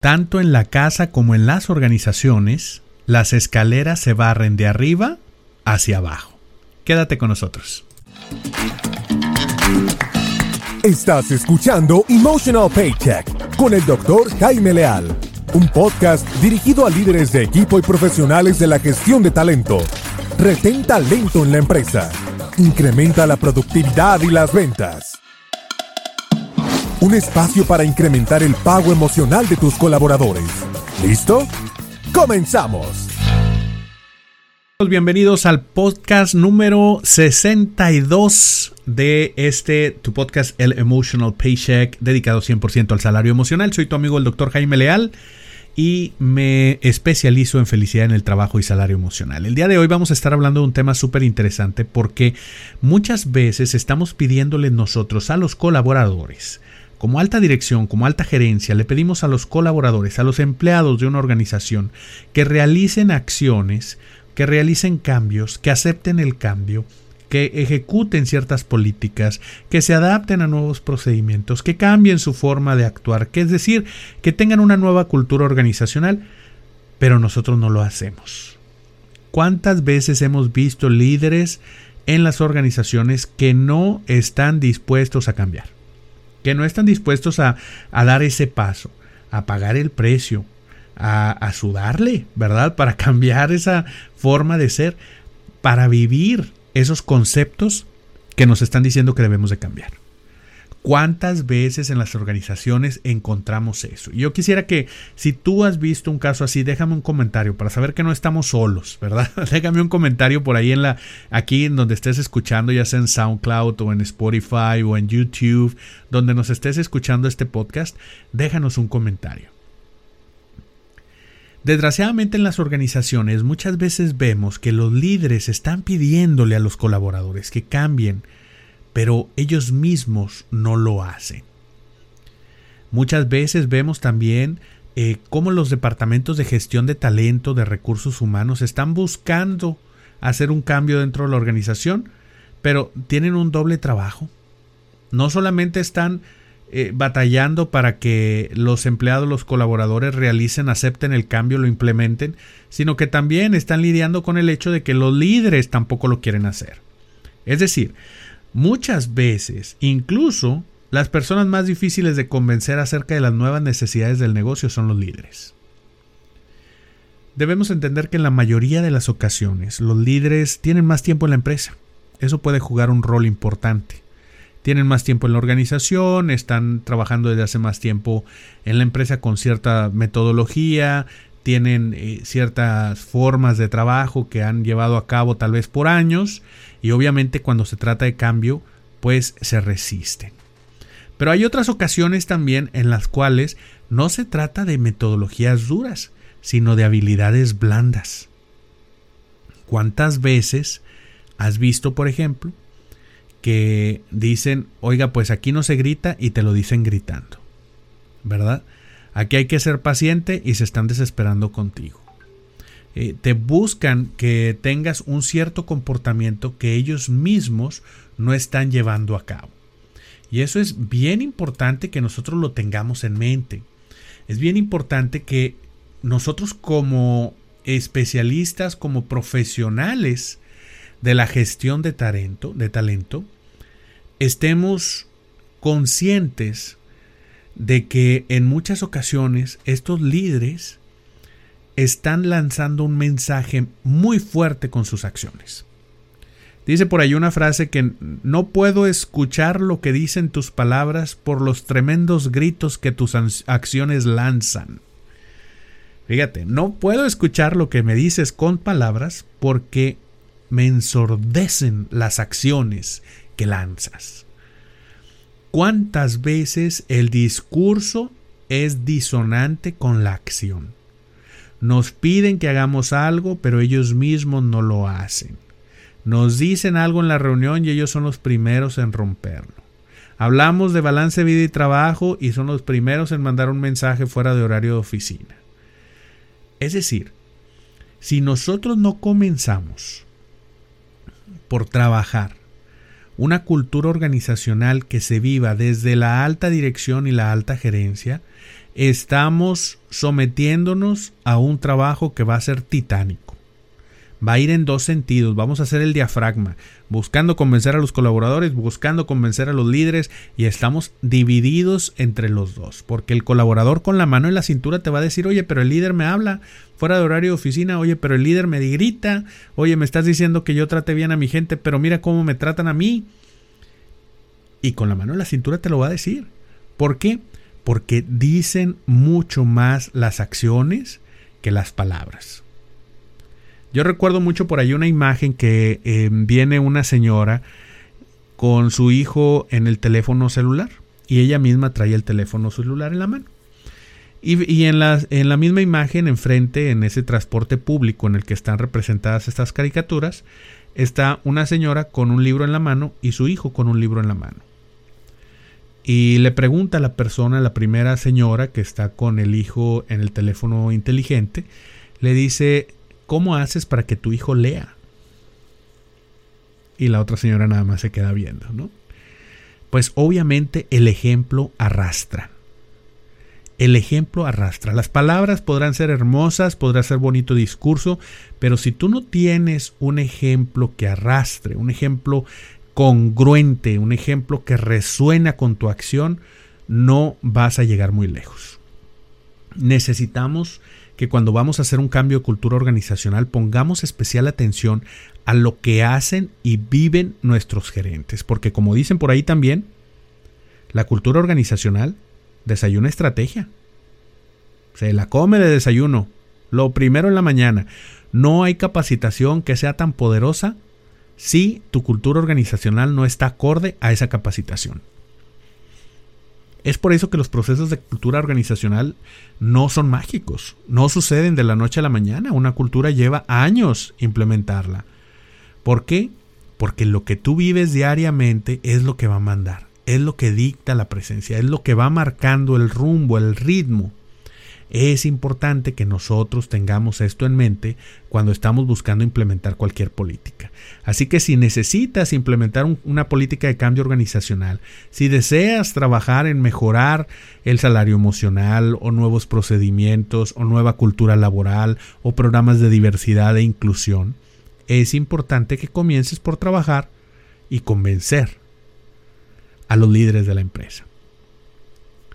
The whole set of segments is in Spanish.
Tanto en la casa como en las organizaciones, las escaleras se barren de arriba hacia abajo. Quédate con nosotros. Estás escuchando Emotional Paycheck con el doctor Jaime Leal, un podcast dirigido a líderes de equipo y profesionales de la gestión de talento. Retén talento en la empresa. Incrementa la productividad y las ventas un espacio para incrementar el pago emocional de tus colaboradores. ¿Listo? ¡Comenzamos! Bienvenidos al podcast número 62 de este, tu podcast, el Emotional Paycheck, dedicado 100% al salario emocional. Soy tu amigo el doctor Jaime Leal y me especializo en felicidad en el trabajo y salario emocional. El día de hoy vamos a estar hablando de un tema súper interesante porque muchas veces estamos pidiéndole nosotros a los colaboradores como alta dirección, como alta gerencia, le pedimos a los colaboradores, a los empleados de una organización, que realicen acciones, que realicen cambios, que acepten el cambio, que ejecuten ciertas políticas, que se adapten a nuevos procedimientos, que cambien su forma de actuar, que es decir, que tengan una nueva cultura organizacional, pero nosotros no lo hacemos. ¿Cuántas veces hemos visto líderes en las organizaciones que no están dispuestos a cambiar? Que no están dispuestos a, dar ese paso, a pagar el precio, a, a sudarle, ¿verdad? Para cambiar esa forma de ser, para vivir esos conceptos que nos están diciendo que debemos de cambiar. ¿Cuántas veces en las organizaciones encontramos eso? Yo quisiera que si tú has visto un caso así, déjame un comentario para saber que no estamos solos, ¿verdad? déjame un comentario por ahí en la aquí en donde estés escuchando, ya sea en SoundCloud o en Spotify o en YouTube, donde nos estés escuchando este podcast, déjanos un comentario. Desgraciadamente en las organizaciones muchas veces vemos que los líderes están pidiéndole a los colaboradores que cambien, pero ellos mismos no lo hacen. Muchas veces vemos también eh, cómo los departamentos de gestión de talento, de recursos humanos, están buscando hacer un cambio dentro de la organización, pero tienen un doble trabajo. No solamente están eh, batallando para que los empleados, los colaboradores realicen, acepten el cambio, lo implementen, sino que también están lidiando con el hecho de que los líderes tampoco lo quieren hacer. Es decir, Muchas veces, incluso las personas más difíciles de convencer acerca de las nuevas necesidades del negocio son los líderes. Debemos entender que en la mayoría de las ocasiones los líderes tienen más tiempo en la empresa. Eso puede jugar un rol importante. Tienen más tiempo en la organización, están trabajando desde hace más tiempo en la empresa con cierta metodología, tienen eh, ciertas formas de trabajo que han llevado a cabo tal vez por años y obviamente cuando se trata de cambio, pues se resisten. Pero hay otras ocasiones también en las cuales no se trata de metodologías duras, sino de habilidades blandas. ¿Cuántas veces has visto, por ejemplo, que dicen, oiga, pues aquí no se grita y te lo dicen gritando? ¿Verdad? Aquí hay que ser paciente y se están desesperando contigo. Eh, te buscan que tengas un cierto comportamiento que ellos mismos no están llevando a cabo. Y eso es bien importante que nosotros lo tengamos en mente. Es bien importante que nosotros como especialistas, como profesionales de la gestión de talento, de talento estemos conscientes de que en muchas ocasiones estos líderes están lanzando un mensaje muy fuerte con sus acciones. Dice por ahí una frase que no puedo escuchar lo que dicen tus palabras por los tremendos gritos que tus acciones lanzan. Fíjate, no puedo escuchar lo que me dices con palabras porque me ensordecen las acciones que lanzas. ¿Cuántas veces el discurso es disonante con la acción? Nos piden que hagamos algo, pero ellos mismos no lo hacen. Nos dicen algo en la reunión y ellos son los primeros en romperlo. Hablamos de balance vida y trabajo y son los primeros en mandar un mensaje fuera de horario de oficina. Es decir, si nosotros no comenzamos por trabajar una cultura organizacional que se viva desde la alta dirección y la alta gerencia, estamos sometiéndonos a un trabajo que va a ser titánico. Va a ir en dos sentidos. Vamos a hacer el diafragma, buscando convencer a los colaboradores, buscando convencer a los líderes y estamos divididos entre los dos. Porque el colaborador con la mano en la cintura te va a decir, oye, pero el líder me habla fuera de horario de oficina, oye, pero el líder me grita, oye, me estás diciendo que yo trate bien a mi gente, pero mira cómo me tratan a mí. Y con la mano en la cintura te lo va a decir. ¿Por qué? porque dicen mucho más las acciones que las palabras. Yo recuerdo mucho por ahí una imagen que em, viene una señora con su hijo en el teléfono celular y ella misma trae el teléfono celular en la mano. Y, en, la, en la misma imagen, enfrente, en ese transporte público en el que están representadas estas caricaturas, está una señora con un libro en la mano y su hijo con un libro en la mano. Y le pregunta a la persona, la primera señora que está con el hijo en el teléfono inteligente, le dice, ¿cómo haces para que tu hijo lea? Y la otra señora nada más se queda viendo, ¿no? Pues obviamente el ejemplo arrastra. El ejemplo arrastra. Las palabras podrán ser hermosas, podrá ser bonito discurso, pero si tú no tienes un ejemplo que arrastre, un ejemplo congruente, un ejemplo que resuena con tu acción, no vas a llegar muy lejos. Necesitamos que cuando vamos a hacer un cambio de cultura organizacional pongamos especial atención a lo que hacen y viven nuestros gerentes, porque como dicen por ahí también, la cultura organizacional desayuna estrategia. Se la come de desayuno, lo primero en la mañana. No hay capacitación que sea tan poderosa si tu cultura organizacional no está acorde a esa capacitación. Es por eso que los procesos de cultura organizacional no son mágicos, no suceden de la noche a la mañana, una cultura lleva años implementarla. ¿Por qué? Porque lo que tú vives diariamente es lo que va a mandar, es lo que dicta la presencia, es lo que va marcando el rumbo, el ritmo es importante que nosotros tengamos esto en mente cuando estamos buscando implementar cualquier política. Así que si necesitas implementar una política de cambio organizacional, si deseas trabajar en mejorar el salario emocional o nuevos procedimientos o nueva cultura laboral o programas de diversidad e inclusión, es importante que comiences por trabajar y convencer a los líderes de la empresa.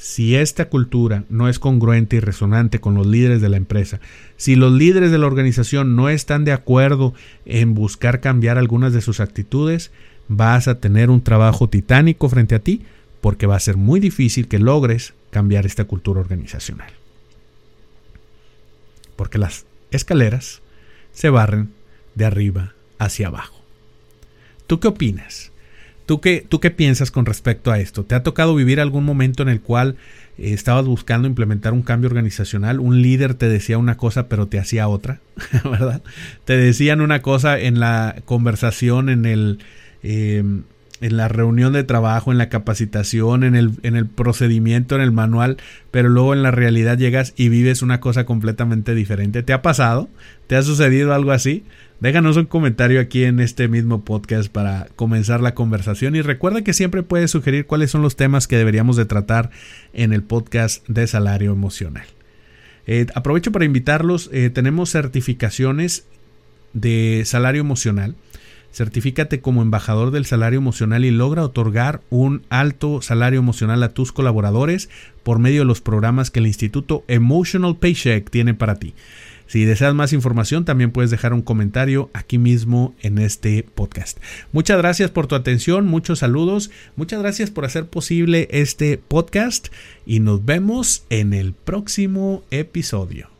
Si esta cultura no es congruente y resonante con los líderes de la empresa, si los líderes de la organización no están de acuerdo en buscar cambiar algunas de sus actitudes, vas a tener un trabajo titánico frente a ti porque va a ser muy difícil que logres cambiar esta cultura organizacional. Porque las escaleras se barren de arriba hacia abajo. ¿Tú qué opinas? ¿Tú qué, ¿Tú qué piensas con respecto a esto? ¿Te ha tocado vivir algún momento en el cual eh, estabas buscando implementar un cambio organizacional? Un líder te decía una cosa pero te hacía otra, ¿verdad? Te decían una cosa en la conversación, en el... Em, en la reunión de trabajo, en la capacitación, en el, en el procedimiento, en el manual, pero luego en la realidad llegas y vives una cosa completamente diferente. ¿Te ha pasado? ¿Te ha sucedido algo así? Déjanos un comentario aquí en este mismo podcast para comenzar la conversación y recuerda que siempre puedes sugerir cuáles son los temas que deberíamos de tratar en el podcast de salario emocional. Eh, aprovecho para invitarlos, eh, tenemos certificaciones de salario emocional. Certifícate como embajador del salario emocional y logra otorgar un alto salario emocional a tus colaboradores por medio de los programas que el Instituto Emotional Paycheck tiene para ti. Si deseas más información, también puedes dejar un comentario aquí mismo en este podcast. Muchas gracias por tu atención, muchos saludos, muchas gracias por hacer posible este podcast y nos vemos en el próximo episodio.